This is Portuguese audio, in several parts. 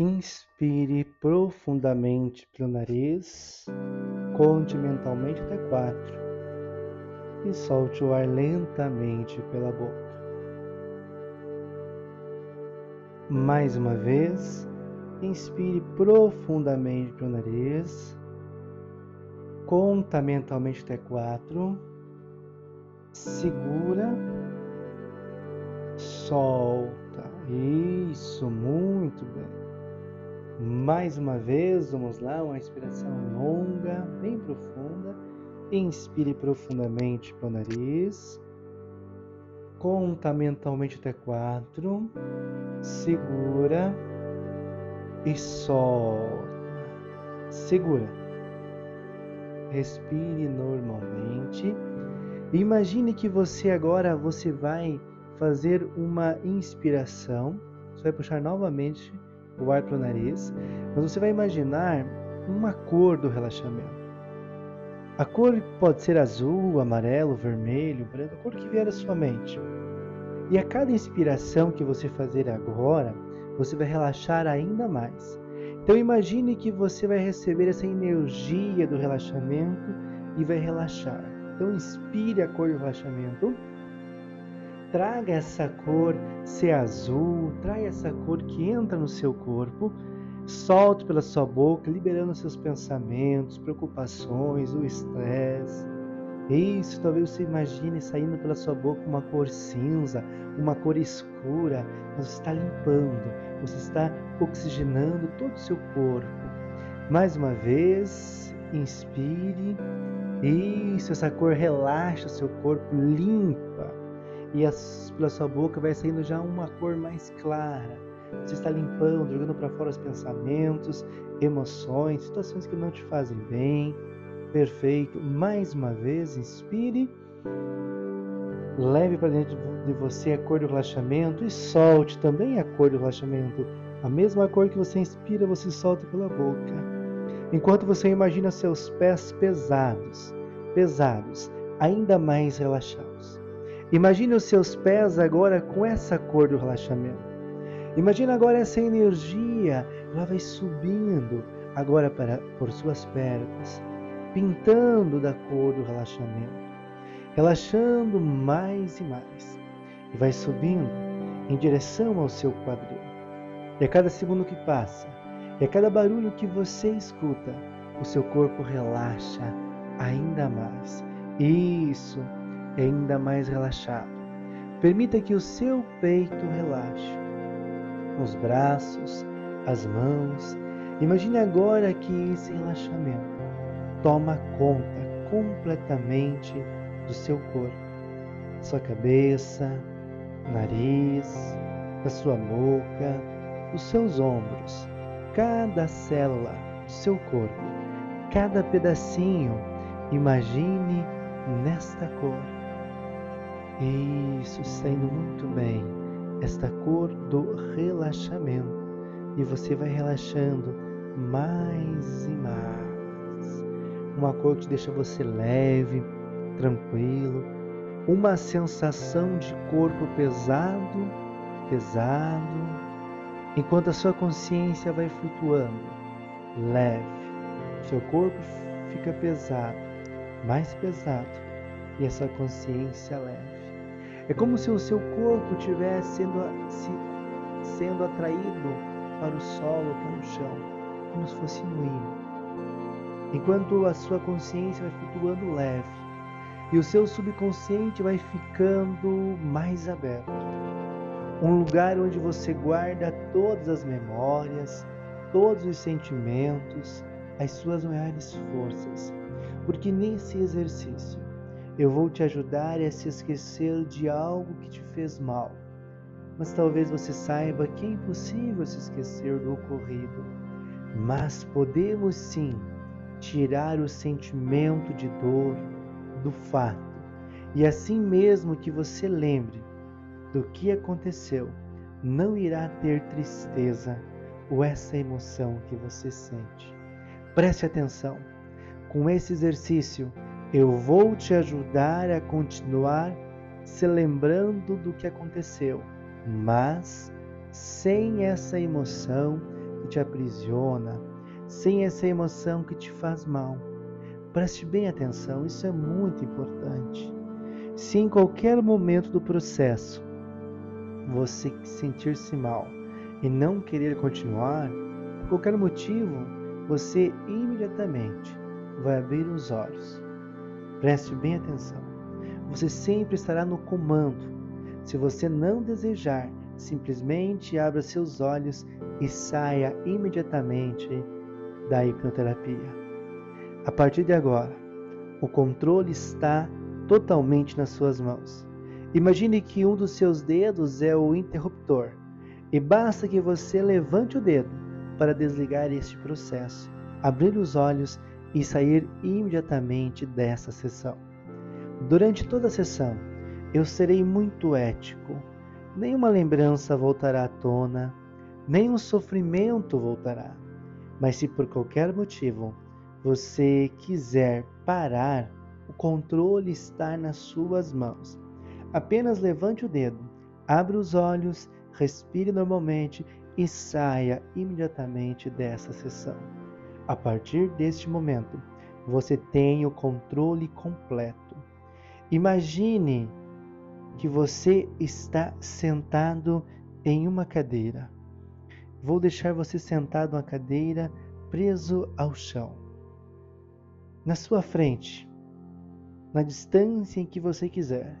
Inspire profundamente pelo nariz, conte mentalmente até quatro e solte o ar lentamente pela boca. Mais uma vez, inspire profundamente pelo nariz, conta mentalmente até quatro, segura, solta. Isso, muito bem. Mais uma vez, vamos lá, uma inspiração longa, bem profunda. Inspire profundamente pelo nariz. Conta mentalmente até quatro. Segura e solta. Segura. Respire normalmente. Imagine que você agora você vai fazer uma inspiração. Você vai puxar novamente o ar para o nariz, mas você vai imaginar uma cor do relaxamento. A cor pode ser azul, amarelo, vermelho, branco, a cor que vier à sua mente. E a cada inspiração que você fazer agora, você vai relaxar ainda mais. Então imagine que você vai receber essa energia do relaxamento e vai relaxar. Então inspire a cor do relaxamento traga essa cor ser azul, traga essa cor que entra no seu corpo, solte pela sua boca, liberando seus pensamentos, preocupações, o estresse. Isso, talvez você imagine saindo pela sua boca uma cor cinza, uma cor escura. Você está limpando, você está oxigenando todo o seu corpo. Mais uma vez, inspire. Isso, essa cor relaxa o seu corpo, limpa e as, pela sua boca vai saindo já uma cor mais clara. Você está limpando, jogando para fora os pensamentos, emoções, situações que não te fazem bem. Perfeito. Mais uma vez, inspire. Leve para dentro de você a cor do relaxamento e solte também a cor do relaxamento. A mesma cor que você inspira, você solta pela boca. Enquanto você imagina seus pés pesados, pesados, ainda mais relaxados. Imagine os seus pés agora com essa cor do relaxamento. Imagine agora essa energia, ela vai subindo agora para, por suas pernas, pintando da cor do relaxamento, relaxando mais e mais, e vai subindo em direção ao seu quadril. E a cada segundo que passa, e a cada barulho que você escuta, o seu corpo relaxa ainda mais. Isso ainda mais relaxado. Permita que o seu peito relaxe. Os braços, as mãos. Imagine agora que esse relaxamento toma conta completamente do seu corpo, sua cabeça, nariz, da sua boca, dos seus ombros, cada célula do seu corpo, cada pedacinho. Imagine nesta cor isso, saindo muito bem. Esta cor do relaxamento. E você vai relaxando mais e mais. Uma cor que deixa você leve, tranquilo. Uma sensação de corpo pesado, pesado. Enquanto a sua consciência vai flutuando, leve. Seu corpo fica pesado, mais pesado. E essa consciência leve. É como se o seu corpo estivesse sendo, se, sendo atraído para o solo, para o chão, como se fosse um. Enquanto a sua consciência vai flutuando leve e o seu subconsciente vai ficando mais aberto. Um lugar onde você guarda todas as memórias, todos os sentimentos, as suas maiores forças. Porque nesse exercício eu vou te ajudar a se esquecer de algo que te fez mal. Mas talvez você saiba que é impossível se esquecer do ocorrido. Mas podemos sim tirar o sentimento de dor do fato. E assim mesmo que você lembre do que aconteceu, não irá ter tristeza ou essa emoção que você sente. Preste atenção. Com esse exercício, eu vou te ajudar a continuar se lembrando do que aconteceu, mas sem essa emoção, que te aprisiona, sem essa emoção que te faz mal. Preste bem atenção, isso é muito importante. Se em qualquer momento do processo você sentir-se mal e não querer continuar, por qualquer motivo, você imediatamente vai abrir os olhos. Preste bem atenção. Você sempre estará no comando. Se você não desejar, simplesmente abra seus olhos e saia imediatamente da hipnoterapia. A partir de agora, o controle está totalmente nas suas mãos. Imagine que um dos seus dedos é o interruptor e basta que você levante o dedo para desligar este processo, abrir os olhos e sair imediatamente dessa sessão. Durante toda a sessão, eu serei muito ético. Nenhuma lembrança voltará à tona, nenhum sofrimento voltará. Mas se por qualquer motivo você quiser parar, o controle está nas suas mãos. Apenas levante o dedo, abra os olhos, respire normalmente e saia imediatamente dessa sessão. A partir deste momento, você tem o controle completo. Imagine que você está sentado em uma cadeira. Vou deixar você sentado na cadeira, preso ao chão. Na sua frente, na distância em que você quiser,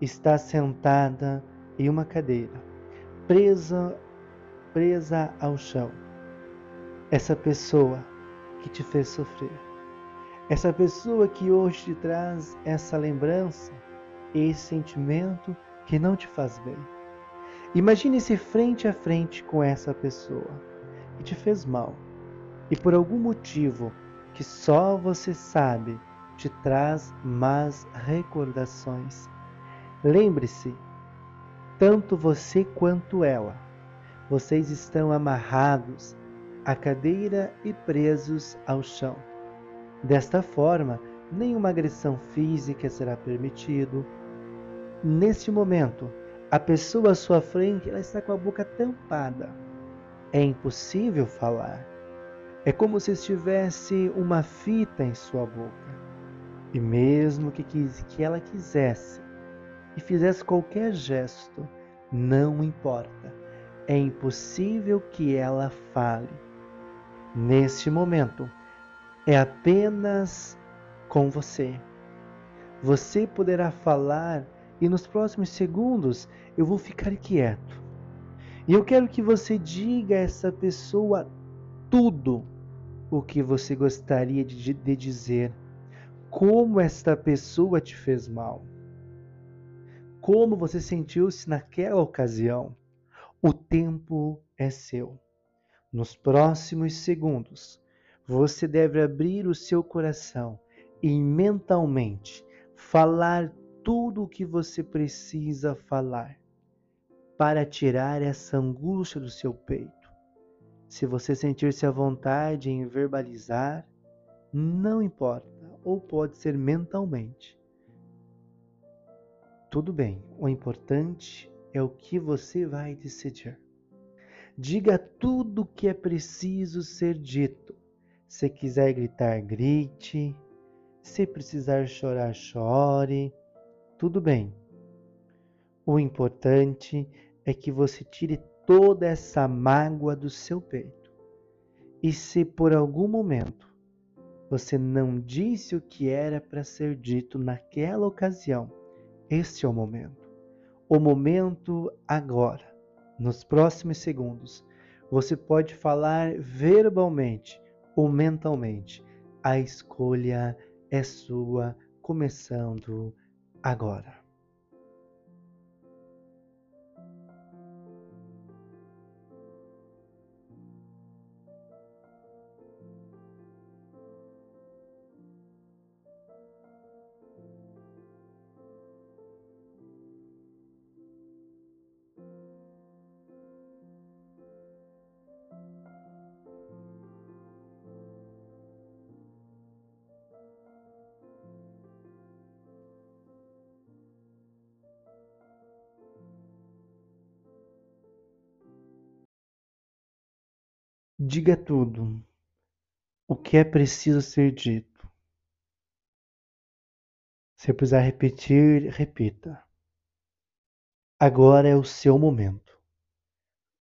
está sentada em uma cadeira, presa, presa ao chão. Essa pessoa que te fez sofrer, essa pessoa que hoje te traz essa lembrança, esse sentimento que não te faz bem. Imagine-se frente a frente com essa pessoa que te fez mal. E por algum motivo que só você sabe te traz más recordações. Lembre-se, tanto você quanto ela, vocês estão amarrados à cadeira e presos ao chão. Desta forma, nenhuma agressão física será permitido. Neste momento, a pessoa à sua frente ela está com a boca tampada. É impossível falar. É como se estivesse uma fita em sua boca. E mesmo que, que ela quisesse e fizesse qualquer gesto, não importa. É impossível que ela fale. Neste momento, é apenas com você. Você poderá falar e nos próximos segundos eu vou ficar quieto. E eu quero que você diga a essa pessoa tudo o que você gostaria de, de dizer. Como esta pessoa te fez mal. Como você sentiu-se naquela ocasião. O tempo é seu. Nos próximos segundos, você deve abrir o seu coração e mentalmente falar tudo o que você precisa falar para tirar essa angústia do seu peito. Se você sentir-se à vontade em verbalizar, não importa, ou pode ser mentalmente. Tudo bem, o importante é o que você vai decidir. Diga tudo o que é preciso ser dito. Se quiser gritar, grite. Se precisar chorar, chore tudo bem. O importante é que você tire toda essa mágoa do seu peito. E se por algum momento você não disse o que era para ser dito naquela ocasião, este é o momento. O momento agora, nos próximos segundos, você pode falar verbalmente ou mentalmente. A escolha é sua, começando agora. Diga tudo o que é preciso ser dito. Se precisar repetir, repita. Agora é o seu momento.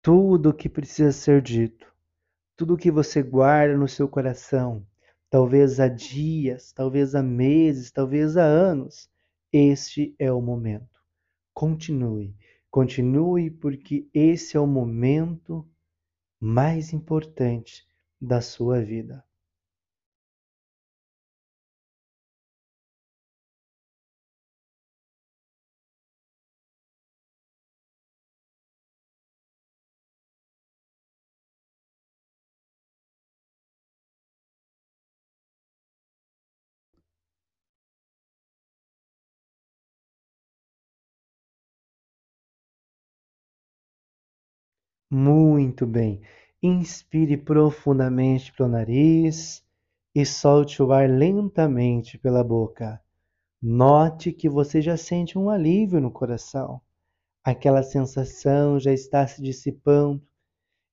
Tudo o que precisa ser dito, tudo o que você guarda no seu coração, talvez há dias, talvez há meses, talvez há anos, este é o momento. Continue, continue, porque esse é o momento mais importante da sua vida. Muito bem. Inspire profundamente pelo nariz e solte o ar lentamente pela boca. Note que você já sente um alívio no coração. Aquela sensação já está se dissipando.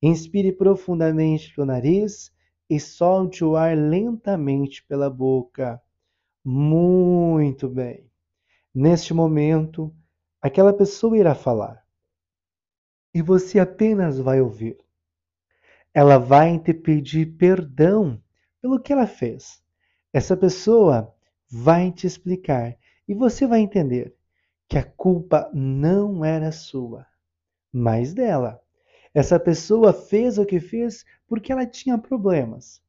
Inspire profundamente pelo nariz e solte o ar lentamente pela boca. Muito bem. Neste momento, aquela pessoa irá falar e você apenas vai ouvir. Ela vai te pedir perdão pelo que ela fez. Essa pessoa vai te explicar e você vai entender que a culpa não era sua, mas dela. Essa pessoa fez o que fez porque ela tinha problemas.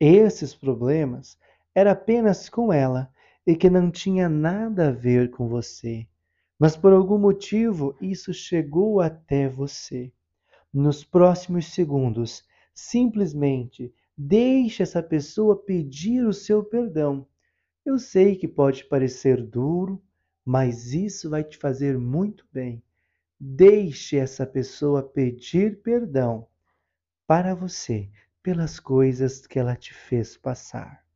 Esses problemas eram apenas com ela e que não tinha nada a ver com você. Mas por algum motivo isso chegou até você. Nos próximos segundos, simplesmente deixe essa pessoa pedir o seu perdão. Eu sei que pode parecer duro, mas isso vai te fazer muito bem. Deixe essa pessoa pedir perdão para você pelas coisas que ela te fez passar.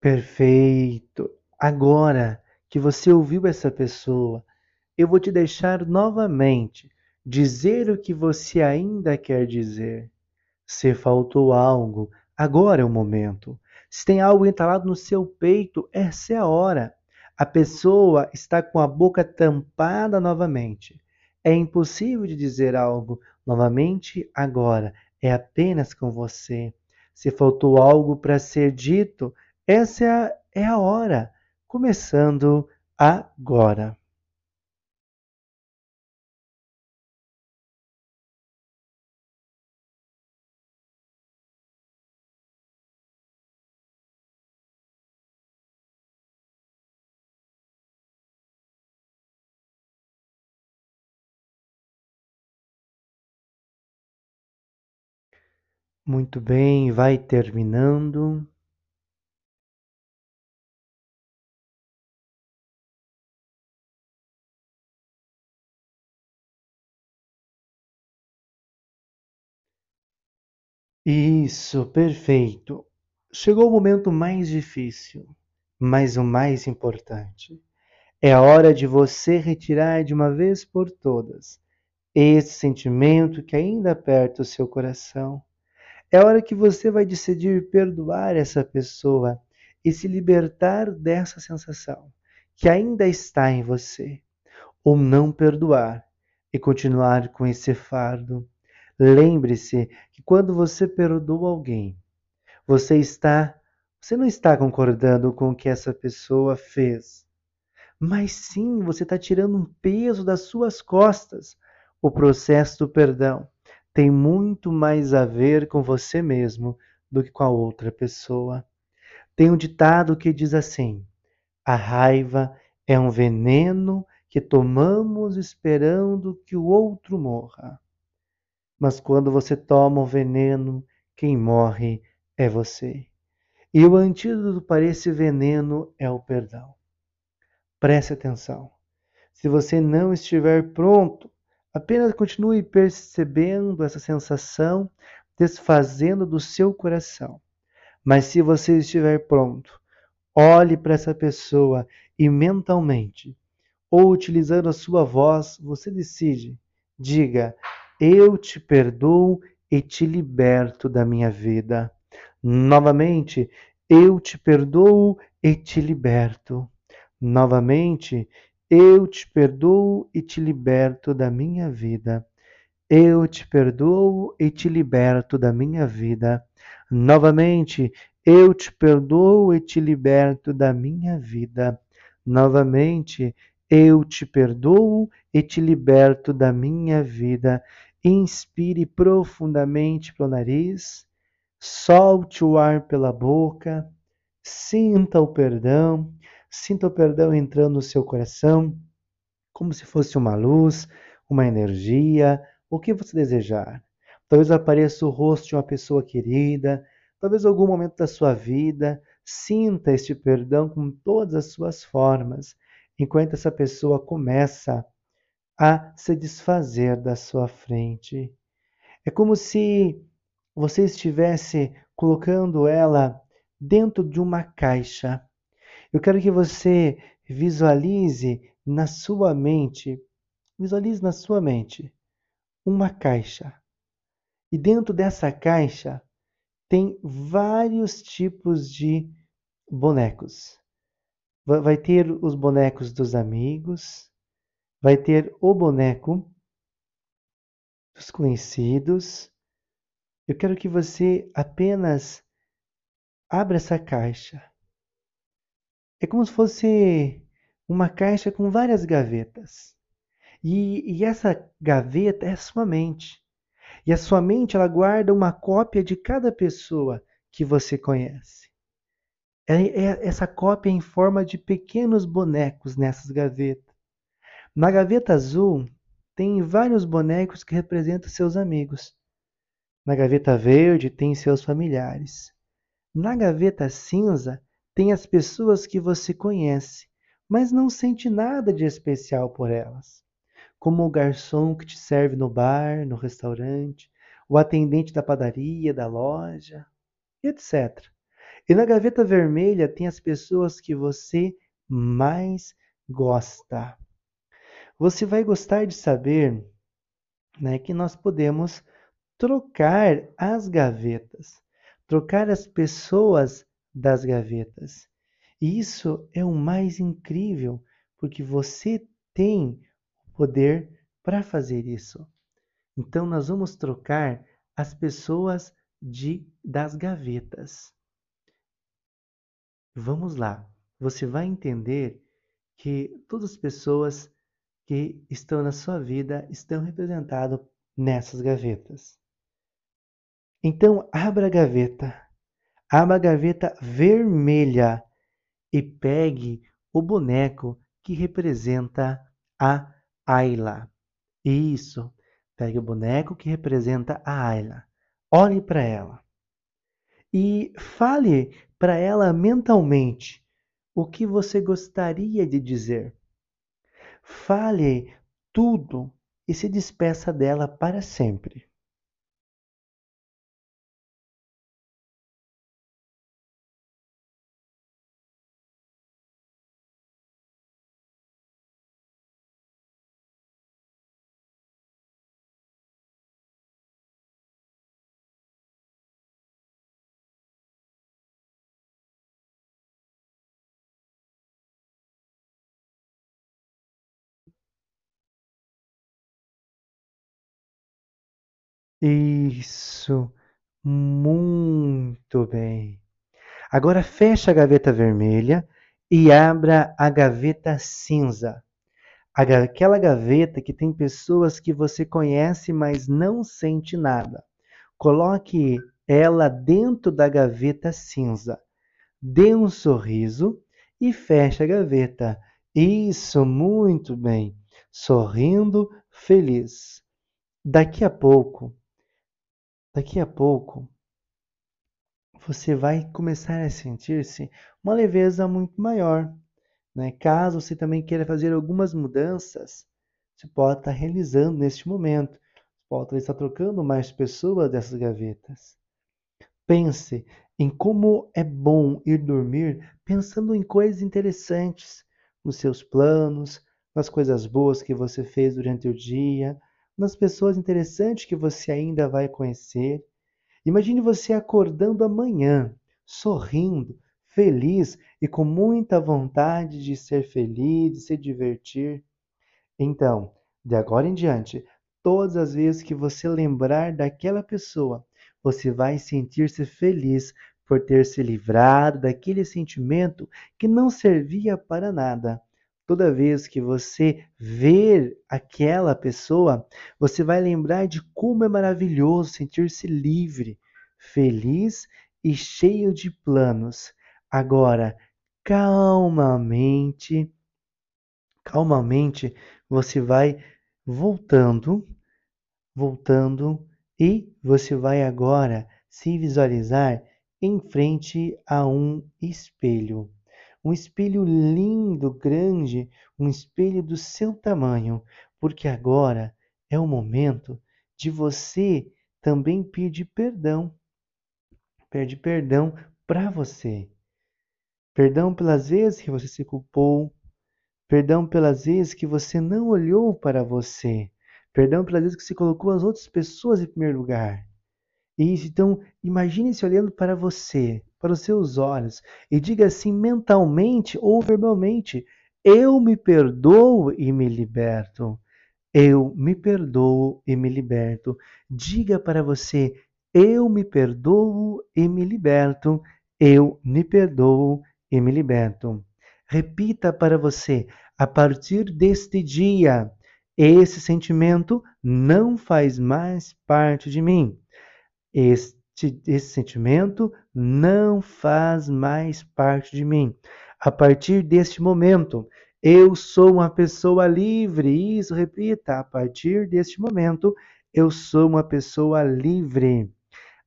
Perfeito. Agora que você ouviu essa pessoa, eu vou te deixar novamente dizer o que você ainda quer dizer. Se faltou algo, agora é o momento. Se tem algo entalado no seu peito, essa é a hora. A pessoa está com a boca tampada novamente. É impossível de dizer algo novamente agora. É apenas com você. Se faltou algo para ser dito, essa é a, é a hora, começando agora. Muito bem, vai terminando. Isso, perfeito. Chegou o momento mais difícil, mas o mais importante. É a hora de você retirar de uma vez por todas esse sentimento que ainda aperta o seu coração. É a hora que você vai decidir perdoar essa pessoa e se libertar dessa sensação que ainda está em você, ou não perdoar e continuar com esse fardo Lembre-se que quando você perdoa alguém, você está, você não está concordando com o que essa pessoa fez, mas sim você está tirando um peso das suas costas. O processo do perdão tem muito mais a ver com você mesmo do que com a outra pessoa. Tem um ditado que diz assim: a raiva é um veneno que tomamos esperando que o outro morra. Mas quando você toma o veneno quem morre é você. E o antídoto para esse veneno é o perdão. Preste atenção. Se você não estiver pronto, apenas continue percebendo essa sensação desfazendo do seu coração. Mas se você estiver pronto, olhe para essa pessoa e mentalmente, ou utilizando a sua voz, você decide, diga: Eu te perdoo e te liberto da minha vida. Novamente, eu te perdoo e te liberto. Novamente, eu te perdoo e te liberto da minha vida. Eu te perdoo e te liberto da minha vida. Novamente, eu te perdoo e te liberto da minha vida. Novamente, eu te perdoo e te liberto da minha vida. Inspire profundamente pelo nariz, solte o ar pela boca, sinta o perdão, sinta o perdão entrando no seu coração, como se fosse uma luz, uma energia, o que você desejar. Talvez apareça o rosto de uma pessoa querida, talvez algum momento da sua vida, sinta este perdão com todas as suas formas, enquanto essa pessoa começa a se desfazer da sua frente. É como se você estivesse colocando ela dentro de uma caixa. Eu quero que você visualize na sua mente, visualize na sua mente uma caixa. E dentro dessa caixa tem vários tipos de bonecos. Vai ter os bonecos dos amigos, vai ter o boneco dos conhecidos. Eu quero que você apenas abra essa caixa. É como se fosse uma caixa com várias gavetas. E, e, essa gaveta é a sua mente. E a sua mente ela guarda uma cópia de cada pessoa que você conhece. É, é essa cópia em forma de pequenos bonecos nessas gavetas. Na gaveta azul tem vários bonecos que representam seus amigos. Na gaveta verde tem seus familiares. Na gaveta cinza tem as pessoas que você conhece, mas não sente nada de especial por elas. Como o garçom que te serve no bar, no restaurante, o atendente da padaria, da loja, etc. E na gaveta vermelha tem as pessoas que você mais gosta você vai gostar de saber né, que nós podemos trocar as gavetas, trocar as pessoas das gavetas. E isso é o mais incrível, porque você tem o poder para fazer isso. Então nós vamos trocar as pessoas de das gavetas. Vamos lá. Você vai entender que todas as pessoas que estão na sua vida estão representados nessas gavetas. Então, abra a gaveta, abra a gaveta vermelha e pegue o boneco que representa a Ayla. Isso, pegue o boneco que representa a Ayla. Olhe para ela e fale para ela mentalmente o que você gostaria de dizer. Fale tudo e se despeça dela para sempre. Isso, muito bem. Agora feche a gaveta vermelha e abra a gaveta cinza. Aquela gaveta que tem pessoas que você conhece, mas não sente nada. Coloque ela dentro da gaveta cinza. Dê um sorriso e feche a gaveta. Isso, muito bem. Sorrindo, feliz. Daqui a pouco Daqui a pouco você vai começar a sentir-se uma leveza muito maior. Né? Caso você também queira fazer algumas mudanças, você pode estar realizando neste momento. Pode estar trocando mais pessoas dessas gavetas. Pense em como é bom ir dormir pensando em coisas interessantes, nos seus planos, nas coisas boas que você fez durante o dia, nas pessoas interessantes que você ainda vai conhecer. Imagine você acordando amanhã, sorrindo, feliz e com muita vontade de ser feliz, de se divertir. Então, de agora em diante, todas as vezes que você lembrar daquela pessoa, você vai sentir-se feliz por ter se livrado daquele sentimento que não servia para nada. Toda vez que você ver aquela pessoa, você vai lembrar de como é maravilhoso sentir-se livre, feliz e cheio de planos. Agora, calmamente, calmamente, você vai voltando, voltando e você vai agora se visualizar em frente a um espelho. Um espelho lindo, grande, um espelho do seu tamanho, porque agora é o momento de você também pedir perdão. Pede perdão para você. Perdão pelas vezes que você se culpou. Perdão pelas vezes que você não olhou para você. Perdão pelas vezes que você colocou as outras pessoas em primeiro lugar. Isso, então, imagine-se olhando para você, para os seus olhos, e diga assim mentalmente ou verbalmente: Eu me perdoo e me liberto. Eu me perdoo e me liberto. Diga para você: Eu me perdoo e me liberto. Eu me perdoo e me liberto. Repita para você: a partir deste dia, esse sentimento não faz mais parte de mim. Este, esse sentimento não faz mais parte de mim. A partir deste momento, eu sou uma pessoa livre. Isso, repita. A partir deste momento, eu sou uma pessoa livre.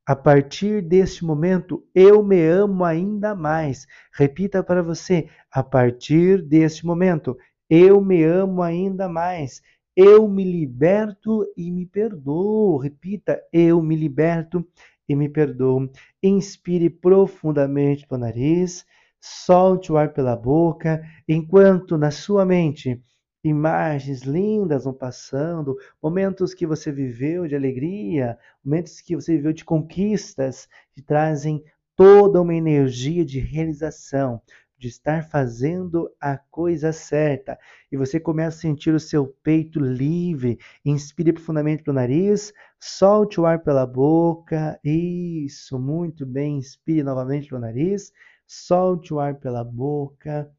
A partir deste momento, eu me amo ainda mais. Repita para você. A partir deste momento, eu me amo ainda mais. Eu me liberto e me perdoo. Repita, eu me liberto e me perdoo. Inspire profundamente pelo nariz, solte o ar pela boca, enquanto na sua mente imagens lindas vão passando, momentos que você viveu de alegria, momentos que você viveu de conquistas, que trazem toda uma energia de realização de estar fazendo a coisa certa. E você começa a sentir o seu peito livre. Inspire profundamente pelo nariz, solte o ar pela boca. Isso, muito bem. Inspire novamente pelo nariz, solte o ar pela boca,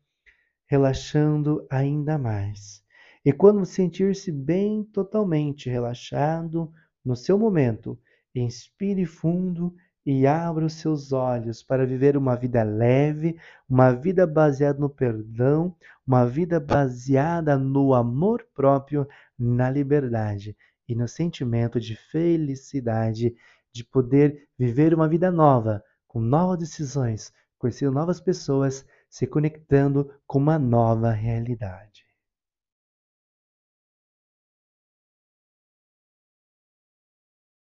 relaxando ainda mais. E quando sentir-se bem totalmente relaxado no seu momento, inspire fundo e abra os seus olhos para viver uma vida leve, uma vida baseada no perdão, uma vida baseada no amor próprio, na liberdade e no sentimento de felicidade de poder viver uma vida nova, com novas decisões, conhecendo novas pessoas, se conectando com uma nova realidade.